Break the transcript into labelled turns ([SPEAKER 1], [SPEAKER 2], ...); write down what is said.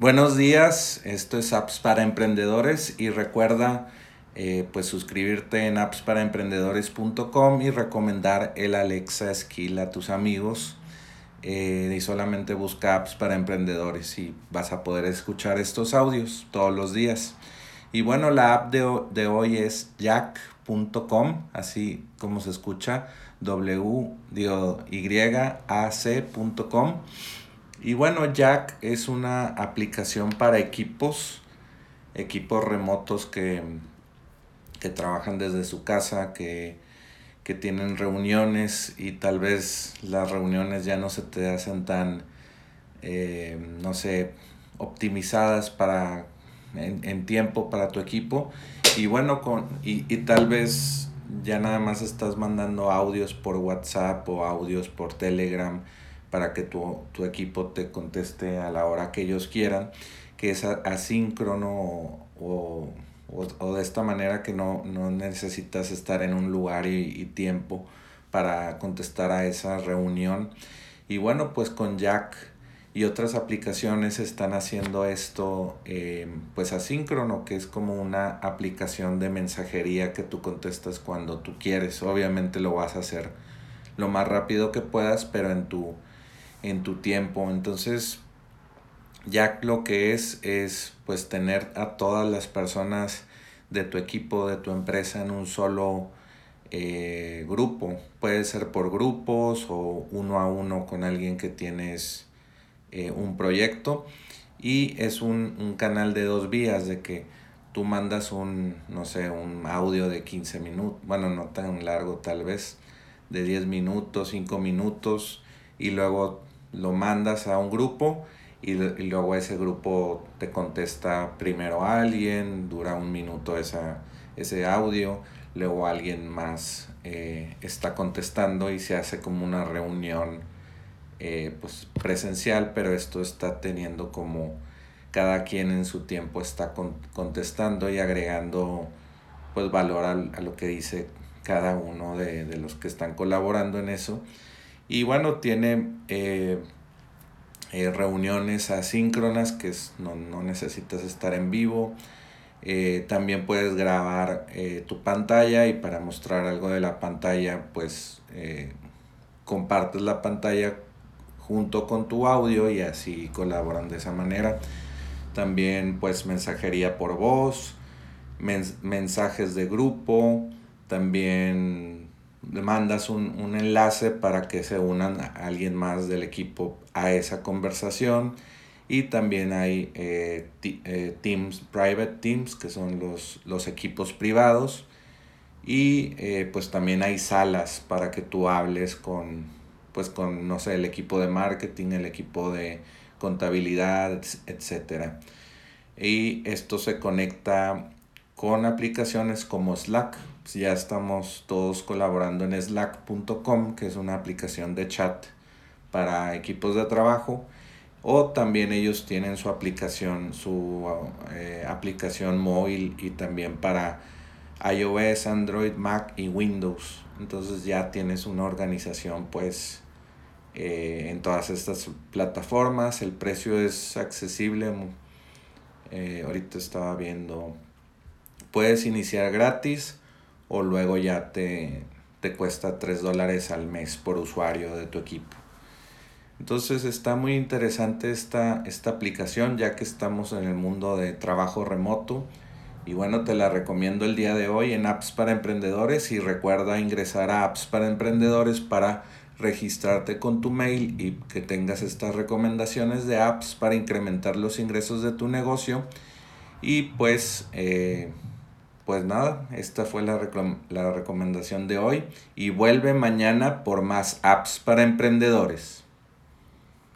[SPEAKER 1] Buenos días, esto es Apps para Emprendedores y recuerda eh, pues suscribirte en appsparaemprendedores.com y recomendar el Alexa Skill a tus amigos eh, y solamente busca apps para emprendedores y vas a poder escuchar estos audios todos los días. Y bueno, la app de, hoy es jack.com, así como se escucha, w y a-c.com y bueno, Jack es una aplicación para equipos, equipos remotos que, que trabajan desde su casa, que, que, tienen reuniones y tal vez las reuniones ya no se te hacen tan, eh, no sé, optimizadas para, en, en, tiempo para tu equipo. Y bueno, con, y, y tal vez ya nada más estás mandando audios por WhatsApp o audios por Telegram para que tu, equipo te conteste a la hora que ellos quieran, que es asíncrono o, de esta manera que no, necesitas estar en un lugar y, tiempo para contestar a esa reunión. Y bueno, pues con Jack y otras aplicaciones están haciendo esto eh, pues asíncrono, que es como una aplicación de mensajería que tú contestas cuando tú quieres. Obviamente lo vas a hacer lo más rápido que puedas, pero en tu en tu tiempo. Entonces, ya lo que es es pues tener a todas las personas de tu equipo, de tu empresa en un solo eh, grupo. Puede ser por grupos o uno a uno con alguien que tienes eh, un proyecto. Y es un, un, canal de dos vías de que tú mandas un, no sé, un audio de 15 minutos, bueno, no tan largo tal vez, de 10 minutos, 5 minutos, y luego lo mandas a un grupo y, luego ese grupo te contesta primero a alguien, dura un minuto esa, ese audio, luego alguien más eh, está contestando y se hace como una reunión eh, pues presencial, pero esto está teniendo como cada quien en su tiempo está contestando y agregando pues valor a, lo que dice cada uno de, de los que están colaborando en eso y bueno, tiene eh, eh, reuniones asíncronas que no, necesitas estar en vivo. Eh, también puedes grabar tu pantalla y para mostrar algo de la pantalla, pues compartes la pantalla junto con tu audio y así colaboran de esa manera. También pues mensajería por voz, mensajes de grupo, también le mandas un, enlace para que se unan a alguien más del equipo a esa conversación y también hay eh, eh, teams, private teams, que son los, los equipos privados y eh, pues también hay salas para que tú hables con, pues con, no sé, el equipo de marketing, el equipo de contabilidad, etc. Y esto se conecta con aplicaciones como Slack. Ya estamos todos colaborando en slack.com, que es una aplicación de chat para equipos de trabajo. O también ellos tienen su aplicación, su eh, aplicación móvil y también para iOS, Android, Mac y Windows. Entonces ya tienes una organización pues eh, en todas estas plataformas. El precio es accesible. Eh, ahorita estaba viendo Puedes iniciar gratis o luego ya te, te cuesta 3 dólares al mes por usuario de tu equipo. Entonces está muy interesante esta, esta aplicación ya que estamos en el mundo de trabajo remoto. Y bueno, te la recomiendo el día de hoy en Apps para Emprendedores y recuerda ingresar a Apps para Emprendedores para registrarte con tu mail y que tengas estas recomendaciones de apps para incrementar los ingresos de tu negocio. Y pues eh, pues nada, esta fue la, la recomendación de hoy y vuelve mañana por más apps para emprendedores.